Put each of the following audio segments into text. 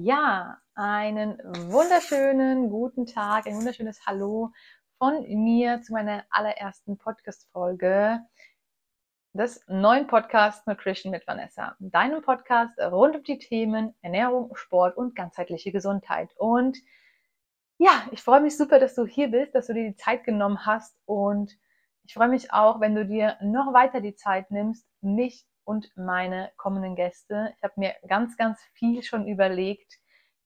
Ja, einen wunderschönen guten Tag, ein wunderschönes Hallo von mir zu meiner allerersten Podcast-Folge des neuen Podcasts Nutrition mit Vanessa. Deinem Podcast rund um die Themen Ernährung, Sport und ganzheitliche Gesundheit. Und ja, ich freue mich super, dass du hier bist, dass du dir die Zeit genommen hast und ich freue mich auch, wenn du dir noch weiter die Zeit nimmst, mich und meine kommenden Gäste. Ich habe mir ganz, ganz viel schon überlegt,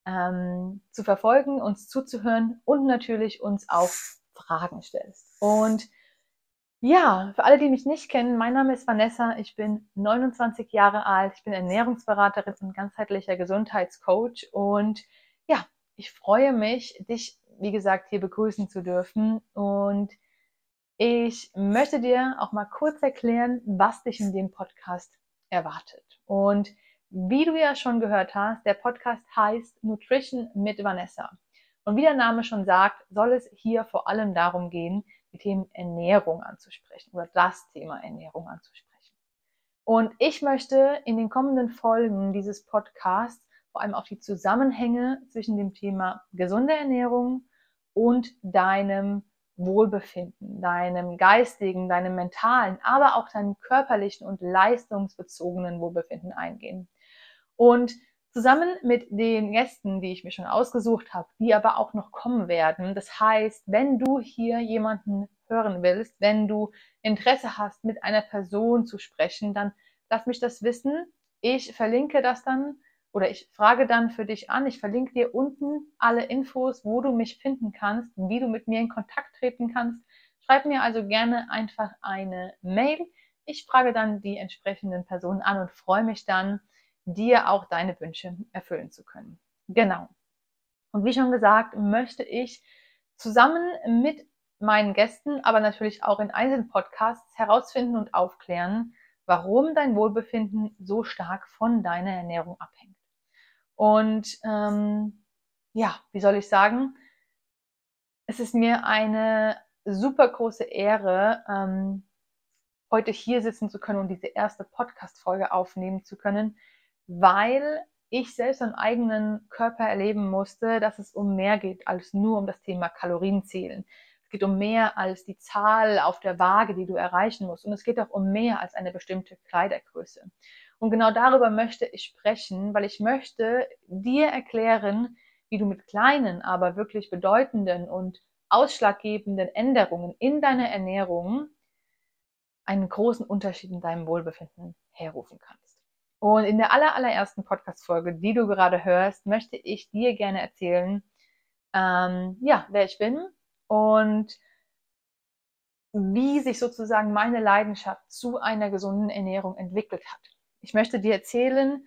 ähm, zu verfolgen, uns zuzuhören und natürlich uns auch Fragen stellst. Und ja, für alle, die mich nicht kennen, mein Name ist Vanessa, ich bin 29 Jahre alt, ich bin Ernährungsberaterin und ganzheitlicher Gesundheitscoach und ja, ich freue mich, dich, wie gesagt, hier begrüßen zu dürfen und ich möchte dir auch mal kurz erklären, was dich in dem Podcast erwartet. Und wie du ja schon gehört hast, der Podcast heißt Nutrition mit Vanessa. Und wie der Name schon sagt, soll es hier vor allem darum gehen, die Themen Ernährung anzusprechen oder das Thema Ernährung anzusprechen. Und ich möchte in den kommenden Folgen dieses Podcasts vor allem auf die Zusammenhänge zwischen dem Thema gesunde Ernährung und deinem Wohlbefinden, deinem geistigen, deinem mentalen, aber auch deinem körperlichen und leistungsbezogenen Wohlbefinden eingehen. Und zusammen mit den Gästen, die ich mir schon ausgesucht habe, die aber auch noch kommen werden, das heißt, wenn du hier jemanden hören willst, wenn du Interesse hast, mit einer Person zu sprechen, dann lass mich das wissen. Ich verlinke das dann oder ich frage dann für dich an. Ich verlinke dir unten alle Infos, wo du mich finden kannst, wie du mit mir in Kontakt treten kannst. Schreib mir also gerne einfach eine Mail. Ich frage dann die entsprechenden Personen an und freue mich dann, dir auch deine Wünsche erfüllen zu können. Genau. Und wie schon gesagt, möchte ich zusammen mit meinen Gästen, aber natürlich auch in einzelnen Podcasts herausfinden und aufklären, warum dein Wohlbefinden so stark von deiner Ernährung abhängt. Und ähm, ja, wie soll ich sagen, es ist mir eine super große Ehre, ähm, heute hier sitzen zu können und diese erste Podcast-Folge aufnehmen zu können, weil ich selbst am eigenen Körper erleben musste, dass es um mehr geht als nur um das Thema Kalorienzählen. Es geht um mehr als die Zahl auf der Waage, die du erreichen musst. Und es geht auch um mehr als eine bestimmte Kleidergröße. Und genau darüber möchte ich sprechen, weil ich möchte dir erklären, wie du mit kleinen, aber wirklich bedeutenden und ausschlaggebenden Änderungen in deiner Ernährung einen großen Unterschied in deinem Wohlbefinden herrufen kannst. Und in der aller, allerersten Podcast-Folge, die du gerade hörst, möchte ich dir gerne erzählen, ähm, ja, wer ich bin und wie sich sozusagen meine Leidenschaft zu einer gesunden Ernährung entwickelt hat. Ich möchte dir erzählen,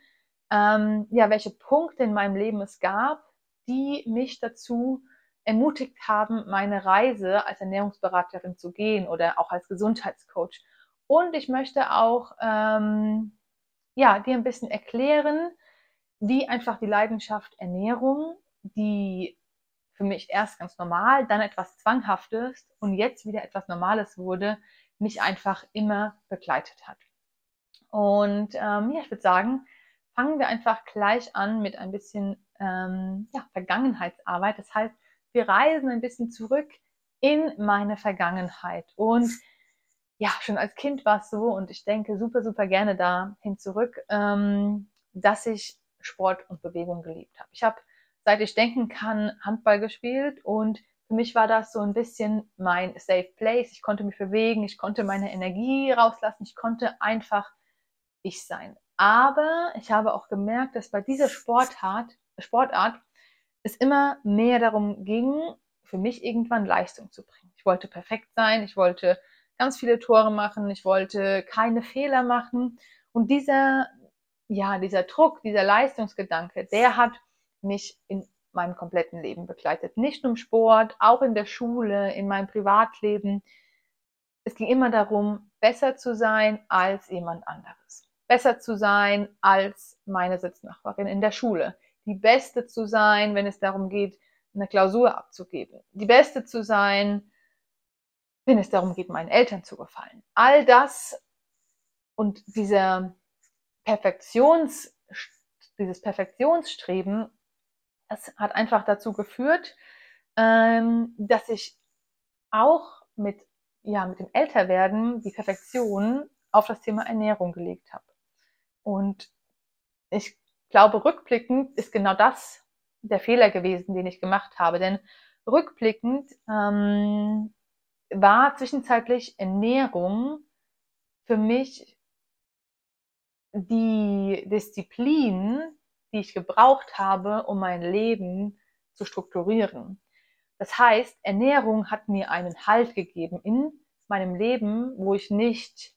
ähm, ja, welche Punkte in meinem Leben es gab, die mich dazu ermutigt haben, meine Reise als Ernährungsberaterin zu gehen oder auch als Gesundheitscoach. Und ich möchte auch ähm, ja, dir ein bisschen erklären, wie einfach die Leidenschaft Ernährung, die für mich erst ganz normal, dann etwas Zwanghaftes und jetzt wieder etwas Normales wurde, mich einfach immer begleitet hat. Und ähm, ja, ich würde sagen, fangen wir einfach gleich an mit ein bisschen ähm, ja, Vergangenheitsarbeit. Das heißt, wir reisen ein bisschen zurück in meine Vergangenheit. Und ja, schon als Kind war es so, und ich denke super, super gerne dahin zurück, ähm, dass ich Sport und Bewegung geliebt habe. Ich habe, seit ich denken kann, Handball gespielt und für mich war das so ein bisschen mein Safe Place. Ich konnte mich bewegen, ich konnte meine Energie rauslassen, ich konnte einfach ich sein. Aber ich habe auch gemerkt, dass bei dieser Sportart, Sportart es immer mehr darum ging, für mich irgendwann Leistung zu bringen. Ich wollte perfekt sein, ich wollte ganz viele Tore machen, ich wollte keine Fehler machen. Und dieser, ja, dieser Druck, dieser Leistungsgedanke, der hat mich in meinem kompletten Leben begleitet. Nicht nur im Sport, auch in der Schule, in meinem Privatleben. Es ging immer darum, besser zu sein als jemand anderes besser zu sein als meine Sitznachbarin in der Schule, die Beste zu sein, wenn es darum geht, eine Klausur abzugeben, die Beste zu sein, wenn es darum geht, meinen Eltern zu gefallen. All das und dieser Perfektions, dieses Perfektionsstreben das hat einfach dazu geführt, ähm, dass ich auch mit, ja, mit dem Älterwerden die Perfektion auf das Thema Ernährung gelegt habe. Und ich glaube, rückblickend ist genau das der Fehler gewesen, den ich gemacht habe. Denn rückblickend ähm, war zwischenzeitlich Ernährung für mich die Disziplin, die ich gebraucht habe, um mein Leben zu strukturieren. Das heißt, Ernährung hat mir einen Halt gegeben in meinem Leben, wo ich nicht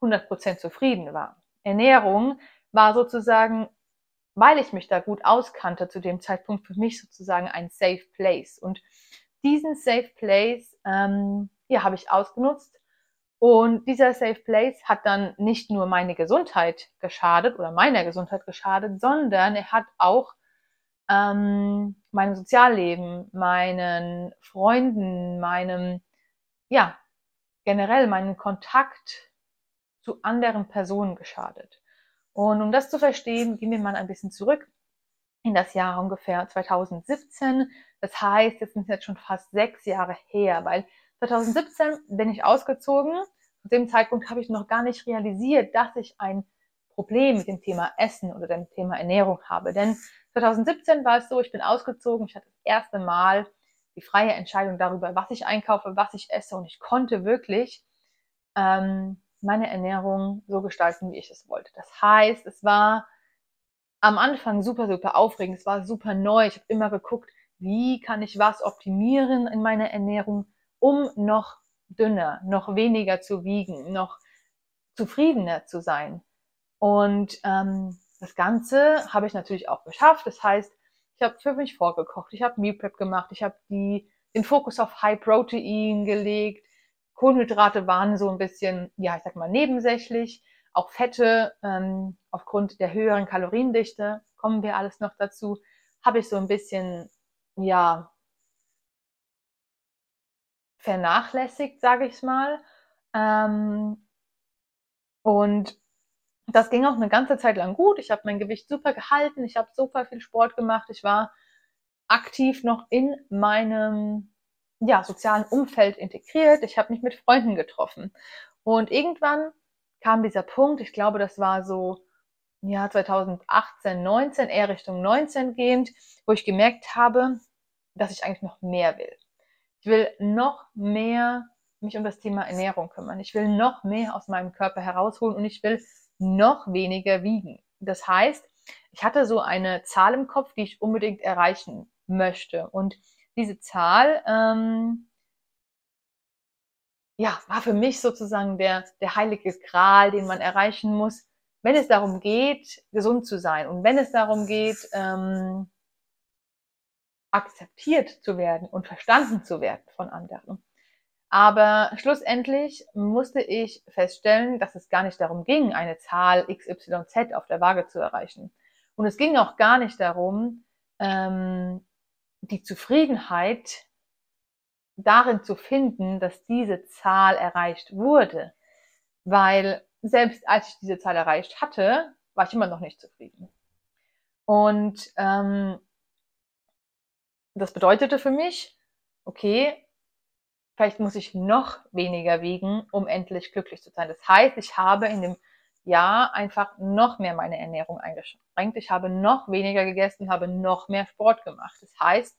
100% zufrieden war. Ernährung war sozusagen, weil ich mich da gut auskannte zu dem Zeitpunkt, für mich sozusagen ein Safe Place. Und diesen Safe Place ähm, ja, habe ich ausgenutzt. Und dieser Safe Place hat dann nicht nur meine Gesundheit geschadet oder meiner Gesundheit geschadet, sondern er hat auch ähm, meinem Sozialleben, meinen Freunden, meinem, ja, generell meinen Kontakt zu anderen Personen geschadet. Und um das zu verstehen, gehen wir mal ein bisschen zurück in das Jahr ungefähr 2017. Das heißt, jetzt sind jetzt schon fast sechs Jahre her, weil 2017 bin ich ausgezogen. Zu dem Zeitpunkt habe ich noch gar nicht realisiert, dass ich ein Problem mit dem Thema Essen oder dem Thema Ernährung habe. Denn 2017 war es so, ich bin ausgezogen, ich hatte das erste Mal die freie Entscheidung darüber, was ich einkaufe, was ich esse und ich konnte wirklich ähm, meine Ernährung so gestalten, wie ich es wollte. Das heißt, es war am Anfang super, super aufregend, es war super neu. Ich habe immer geguckt, wie kann ich was optimieren in meiner Ernährung, um noch dünner, noch weniger zu wiegen, noch zufriedener zu sein. Und ähm, das Ganze habe ich natürlich auch geschafft. Das heißt, ich habe für mich vorgekocht, ich habe Meal Prep gemacht, ich habe den Fokus auf High Protein gelegt. Kohlenhydrate waren so ein bisschen, ja, ich sag mal, nebensächlich. Auch Fette, ähm, aufgrund der höheren Kaloriendichte, kommen wir alles noch dazu, habe ich so ein bisschen, ja, vernachlässigt, sage ich mal. Ähm, und das ging auch eine ganze Zeit lang gut. Ich habe mein Gewicht super gehalten. Ich habe super viel Sport gemacht. Ich war aktiv noch in meinem ja, sozialen Umfeld integriert. Ich habe mich mit Freunden getroffen. Und irgendwann kam dieser Punkt, ich glaube, das war so ja, 2018, 19, eher Richtung 19 gehend, wo ich gemerkt habe, dass ich eigentlich noch mehr will. Ich will noch mehr mich um das Thema Ernährung kümmern. Ich will noch mehr aus meinem Körper herausholen und ich will noch weniger wiegen. Das heißt, ich hatte so eine Zahl im Kopf, die ich unbedingt erreichen möchte. Und diese Zahl, ähm, ja, war für mich sozusagen der, der heilige Gral, den man erreichen muss, wenn es darum geht, gesund zu sein und wenn es darum geht, ähm, akzeptiert zu werden und verstanden zu werden von anderen. Aber schlussendlich musste ich feststellen, dass es gar nicht darum ging, eine Zahl XYZ auf der Waage zu erreichen. Und es ging auch gar nicht darum, ähm, die Zufriedenheit darin zu finden, dass diese Zahl erreicht wurde. Weil selbst als ich diese Zahl erreicht hatte, war ich immer noch nicht zufrieden. Und ähm, das bedeutete für mich, okay, vielleicht muss ich noch weniger wiegen, um endlich glücklich zu sein. Das heißt, ich habe in dem Jahr einfach noch mehr meine Ernährung eingeschränkt. Ich habe noch weniger gegessen, habe noch mehr Sport gemacht. Das heißt,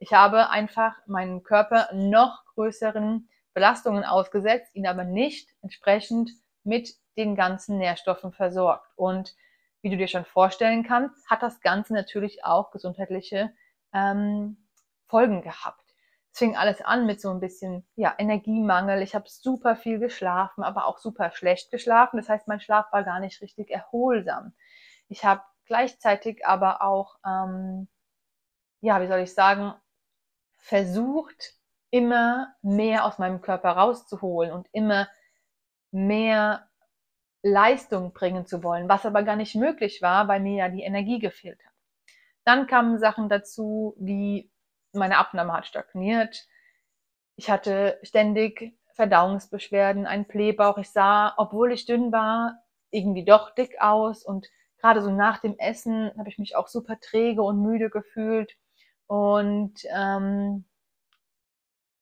ich habe einfach meinen Körper noch größeren Belastungen ausgesetzt, ihn aber nicht entsprechend mit den ganzen Nährstoffen versorgt. Und wie du dir schon vorstellen kannst, hat das Ganze natürlich auch gesundheitliche ähm, Folgen gehabt. Es fing alles an mit so ein bisschen ja, Energiemangel. Ich habe super viel geschlafen, aber auch super schlecht geschlafen. Das heißt, mein Schlaf war gar nicht richtig erholsam. Ich habe gleichzeitig aber auch, ähm, ja, wie soll ich sagen, versucht, immer mehr aus meinem Körper rauszuholen und immer mehr Leistung bringen zu wollen, was aber gar nicht möglich war, weil mir ja die Energie gefehlt hat. Dann kamen Sachen dazu, wie meine Abnahme hat stagniert. Ich hatte ständig Verdauungsbeschwerden, einen Blähbauch. Ich sah, obwohl ich dünn war, irgendwie doch dick aus und gerade so nach dem Essen habe ich mich auch super träge und müde gefühlt. Und ähm,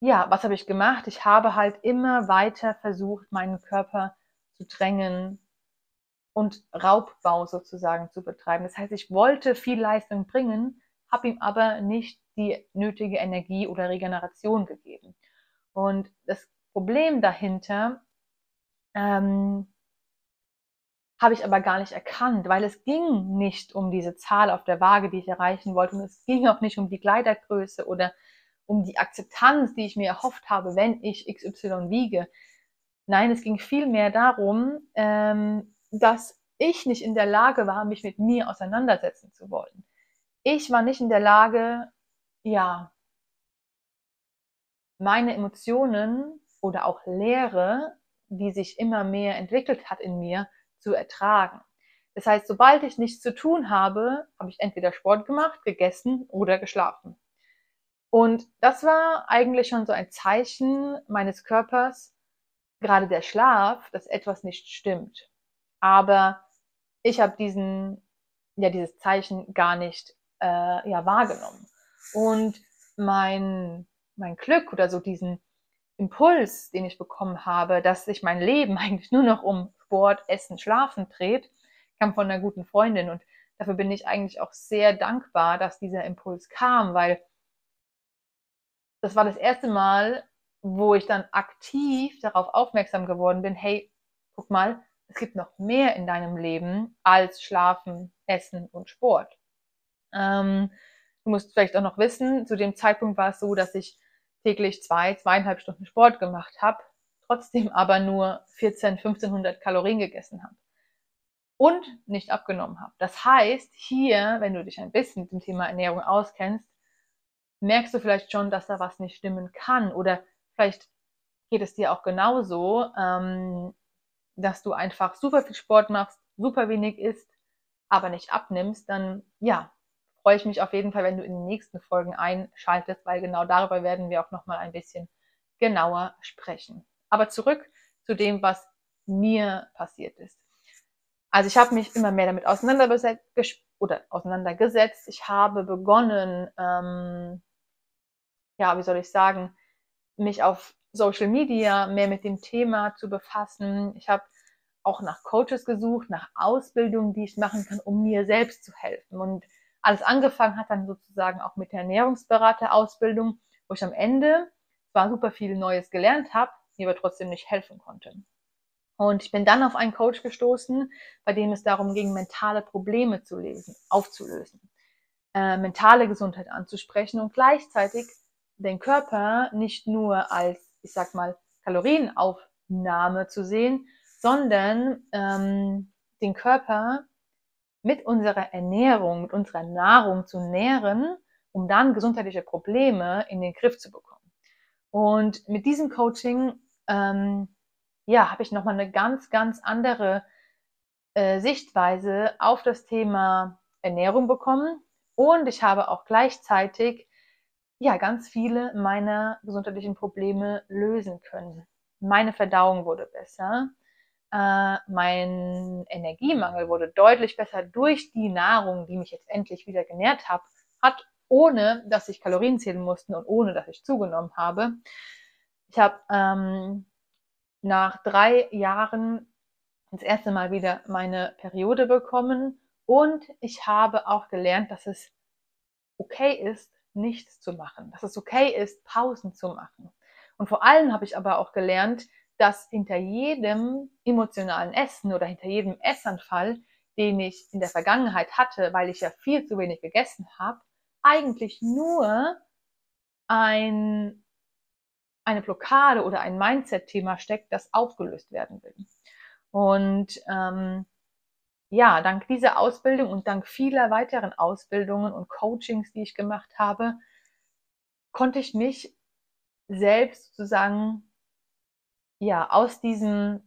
ja, was habe ich gemacht? Ich habe halt immer weiter versucht, meinen Körper zu drängen und Raubbau sozusagen zu betreiben. Das heißt, ich wollte viel Leistung bringen, habe ihm aber nicht die nötige Energie oder Regeneration gegeben. Und das Problem dahinter ähm, habe ich aber gar nicht erkannt, weil es ging nicht um diese Zahl auf der Waage, die ich erreichen wollte, und es ging auch nicht um die Kleidergröße oder um die Akzeptanz, die ich mir erhofft habe, wenn ich XY wiege. Nein, es ging vielmehr darum, ähm, dass ich nicht in der Lage war, mich mit mir auseinandersetzen zu wollen. Ich war nicht in der Lage, ja, meine Emotionen oder auch Leere, die sich immer mehr entwickelt hat in mir, zu ertragen. Das heißt, sobald ich nichts zu tun habe, habe ich entweder Sport gemacht, gegessen oder geschlafen. Und das war eigentlich schon so ein Zeichen meines Körpers, gerade der Schlaf, dass etwas nicht stimmt. Aber ich habe diesen, ja, dieses Zeichen gar nicht äh, ja, wahrgenommen. Und mein, mein Glück oder so diesen Impuls, den ich bekommen habe, dass sich mein Leben eigentlich nur noch um Sport, Essen, Schlafen dreht, kam von einer guten Freundin. Und dafür bin ich eigentlich auch sehr dankbar, dass dieser Impuls kam, weil das war das erste Mal, wo ich dann aktiv darauf aufmerksam geworden bin, hey, guck mal, es gibt noch mehr in deinem Leben als Schlafen, Essen und Sport. Ähm, du musst vielleicht auch noch wissen, zu dem Zeitpunkt war es so, dass ich täglich zwei, zweieinhalb Stunden Sport gemacht habe, trotzdem aber nur 14, 1500 Kalorien gegessen habe und nicht abgenommen habe. Das heißt, hier, wenn du dich ein bisschen mit dem Thema Ernährung auskennst, merkst du vielleicht schon, dass da was nicht stimmen kann oder vielleicht geht es dir auch genauso, ähm, dass du einfach super viel Sport machst, super wenig isst, aber nicht abnimmst, dann ja, freue ich mich auf jeden Fall, wenn du in den nächsten Folgen einschaltest, weil genau darüber werden wir auch nochmal ein bisschen genauer sprechen. Aber zurück zu dem, was mir passiert ist. Also ich habe mich immer mehr damit auseinandergesetzt oder auseinandergesetzt. Ich habe begonnen, ähm, ja, wie soll ich sagen, mich auf Social Media mehr mit dem Thema zu befassen. Ich habe auch nach Coaches gesucht, nach Ausbildungen, die ich machen kann, um mir selbst zu helfen. Und alles angefangen hat dann sozusagen auch mit der Ernährungsberaterausbildung, wo ich am Ende zwar super viel Neues gelernt habe, mir aber trotzdem nicht helfen konnte. Und ich bin dann auf einen Coach gestoßen, bei dem es darum ging, mentale Probleme zu lesen, aufzulösen, äh, mentale Gesundheit anzusprechen und gleichzeitig den Körper nicht nur als, ich sag mal, Kalorienaufnahme zu sehen, sondern ähm, den Körper mit unserer Ernährung, mit unserer Nahrung zu nähren, um dann gesundheitliche Probleme in den Griff zu bekommen. Und mit diesem Coaching, ähm, ja, habe ich nochmal eine ganz, ganz andere äh, Sichtweise auf das Thema Ernährung bekommen. Und ich habe auch gleichzeitig ja, ganz viele meiner gesundheitlichen Probleme lösen können. Meine Verdauung wurde besser. Äh, mein Energiemangel wurde deutlich besser durch die Nahrung, die mich jetzt endlich wieder genährt hab, hat, ohne dass ich Kalorien zählen musste und ohne dass ich zugenommen habe. Ich habe ähm, nach drei Jahren das erste Mal wieder meine Periode bekommen und ich habe auch gelernt, dass es okay ist, nichts zu machen, dass es okay ist, Pausen zu machen. Und vor allem habe ich aber auch gelernt, dass hinter jedem emotionalen Essen oder hinter jedem Essanfall, den ich in der Vergangenheit hatte, weil ich ja viel zu wenig gegessen habe, eigentlich nur ein, eine Blockade oder ein Mindset-Thema steckt, das aufgelöst werden will. Und ähm, ja, dank dieser Ausbildung und dank vieler weiteren Ausbildungen und Coachings, die ich gemacht habe, konnte ich mich selbst sozusagen ja aus diesem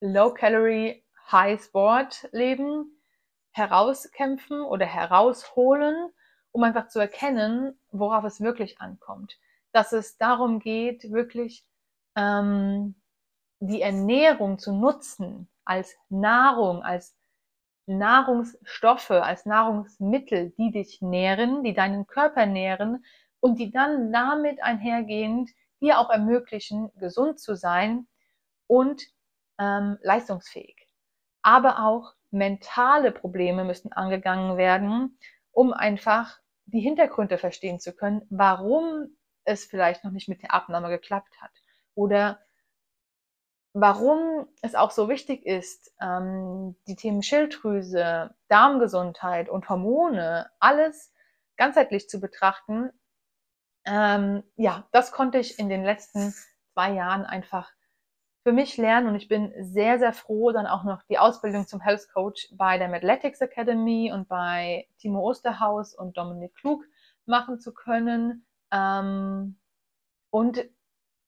Low Calorie High Sport Leben herauskämpfen oder herausholen, um einfach zu erkennen, worauf es wirklich ankommt. Dass es darum geht, wirklich ähm, die Ernährung zu nutzen als Nahrung, als Nahrungsstoffe, als Nahrungsmittel, die dich nähren, die deinen Körper nähren und die dann damit einhergehend dir auch ermöglichen, gesund zu sein und ähm, leistungsfähig. Aber auch mentale Probleme müssen angegangen werden, um einfach die Hintergründe verstehen zu können, warum es vielleicht noch nicht mit der Abnahme geklappt hat oder warum es auch so wichtig ist, ähm, die Themen Schilddrüse, Darmgesundheit und Hormone, alles ganzheitlich zu betrachten. Ähm, ja, das konnte ich in den letzten zwei Jahren einfach für mich lernen und ich bin sehr, sehr froh, dann auch noch die Ausbildung zum Health Coach bei der Medletics Academy und bei Timo Osterhaus und Dominik Klug machen zu können. Ähm, und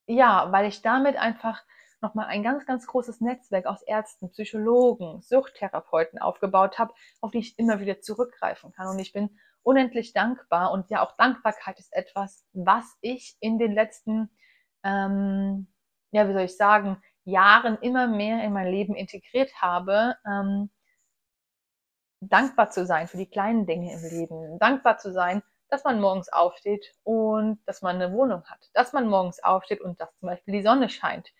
ja, weil ich damit einfach nochmal ein ganz, ganz großes Netzwerk aus Ärzten, Psychologen, Suchttherapeuten aufgebaut habe, auf die ich immer wieder zurückgreifen kann. Und ich bin unendlich dankbar. Und ja, auch Dankbarkeit ist etwas, was ich in den letzten ähm, ja, wie soll ich sagen, Jahren immer mehr in mein Leben integriert habe, ähm, dankbar zu sein für die kleinen Dinge im Leben, dankbar zu sein, dass man morgens aufsteht und dass man eine Wohnung hat, dass man morgens aufsteht und dass zum Beispiel die Sonne scheint.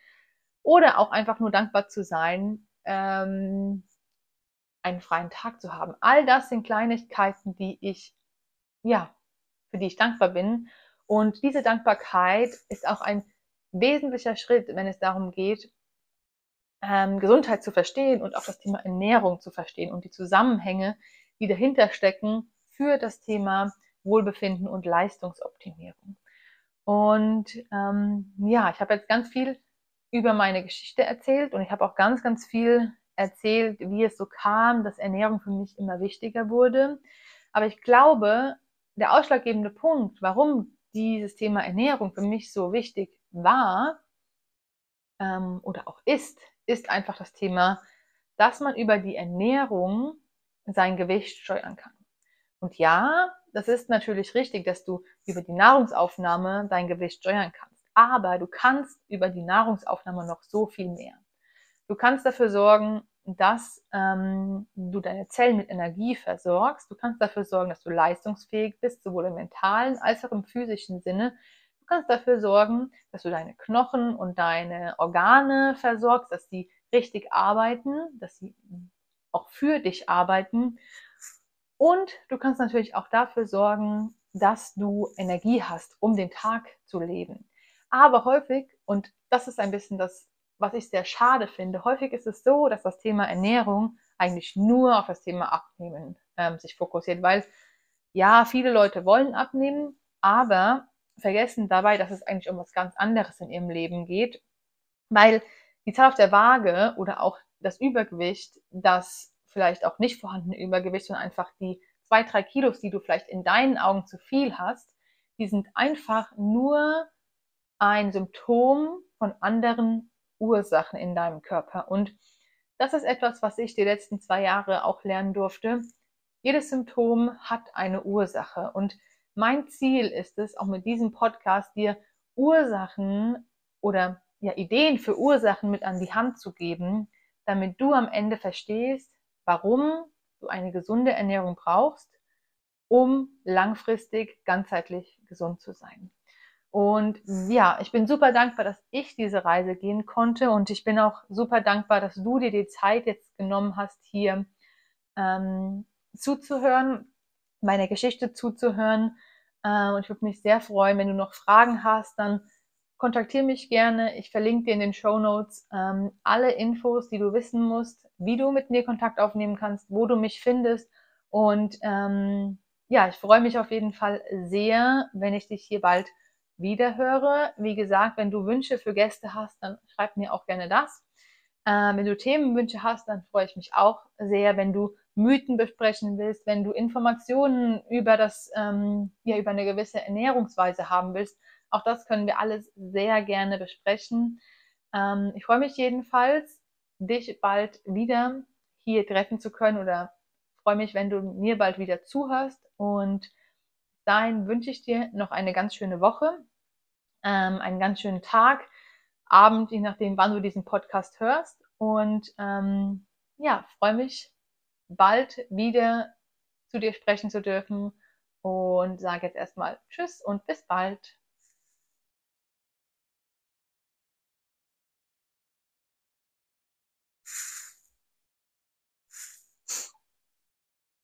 Oder auch einfach nur dankbar zu sein, ähm, einen freien Tag zu haben. All das sind Kleinigkeiten, die ich, ja, für die ich dankbar bin. Und diese Dankbarkeit ist auch ein wesentlicher Schritt, wenn es darum geht, ähm, Gesundheit zu verstehen und auch das Thema Ernährung zu verstehen und die Zusammenhänge, die dahinter stecken für das Thema Wohlbefinden und Leistungsoptimierung. Und ähm, ja, ich habe jetzt ganz viel über meine Geschichte erzählt und ich habe auch ganz, ganz viel erzählt, wie es so kam, dass Ernährung für mich immer wichtiger wurde. Aber ich glaube, der ausschlaggebende Punkt, warum dieses Thema Ernährung für mich so wichtig war ähm, oder auch ist, ist einfach das Thema, dass man über die Ernährung sein Gewicht steuern kann. Und ja, das ist natürlich richtig, dass du über die Nahrungsaufnahme dein Gewicht steuern kannst. Aber du kannst über die Nahrungsaufnahme noch so viel mehr. Du kannst dafür sorgen, dass ähm, du deine Zellen mit Energie versorgst. Du kannst dafür sorgen, dass du leistungsfähig bist, sowohl im mentalen als auch im physischen Sinne. Du kannst dafür sorgen, dass du deine Knochen und deine Organe versorgst, dass die richtig arbeiten, dass sie auch für dich arbeiten. Und du kannst natürlich auch dafür sorgen, dass du Energie hast, um den Tag zu leben. Aber häufig, und das ist ein bisschen das, was ich sehr schade finde, häufig ist es so, dass das Thema Ernährung eigentlich nur auf das Thema Abnehmen ähm, sich fokussiert, weil ja, viele Leute wollen abnehmen, aber vergessen dabei, dass es eigentlich um was ganz anderes in ihrem Leben geht, weil die Zahl auf der Waage oder auch das Übergewicht, das vielleicht auch nicht vorhandene Übergewicht, sondern einfach die zwei, drei Kilos, die du vielleicht in deinen Augen zu viel hast, die sind einfach nur ein Symptom von anderen Ursachen in deinem Körper. Und das ist etwas, was ich die letzten zwei Jahre auch lernen durfte. Jedes Symptom hat eine Ursache. Und mein Ziel ist es, auch mit diesem Podcast dir Ursachen oder ja, Ideen für Ursachen mit an die Hand zu geben, damit du am Ende verstehst, warum du eine gesunde Ernährung brauchst, um langfristig ganzheitlich gesund zu sein. Und ja, ich bin super dankbar, dass ich diese Reise gehen konnte und ich bin auch super dankbar, dass du dir die Zeit jetzt genommen hast, hier ähm, zuzuhören, meine Geschichte zuzuhören. Äh, und ich würde mich sehr freuen, wenn du noch Fragen hast, dann kontaktiere mich gerne. Ich verlinke dir in den Show Notes ähm, alle Infos, die du wissen musst, wie du mit mir Kontakt aufnehmen kannst, wo du mich findest. Und ähm, ja, ich freue mich auf jeden Fall sehr, wenn ich dich hier bald wieder höre. Wie gesagt, wenn du Wünsche für Gäste hast, dann schreib mir auch gerne das. Äh, wenn du Themenwünsche hast, dann freue ich mich auch sehr, wenn du Mythen besprechen willst, wenn du Informationen über das, ähm, ja, über eine gewisse Ernährungsweise haben willst, auch das können wir alles sehr gerne besprechen. Ähm, ich freue mich jedenfalls, dich bald wieder hier treffen zu können oder freue mich, wenn du mir bald wieder zuhörst und dahin wünsche ich dir noch eine ganz schöne Woche, ähm, einen ganz schönen Tag, Abend, je nachdem, wann du diesen Podcast hörst und ähm, ja, freue mich bald wieder zu dir sprechen zu dürfen und sage jetzt erstmal Tschüss und bis bald.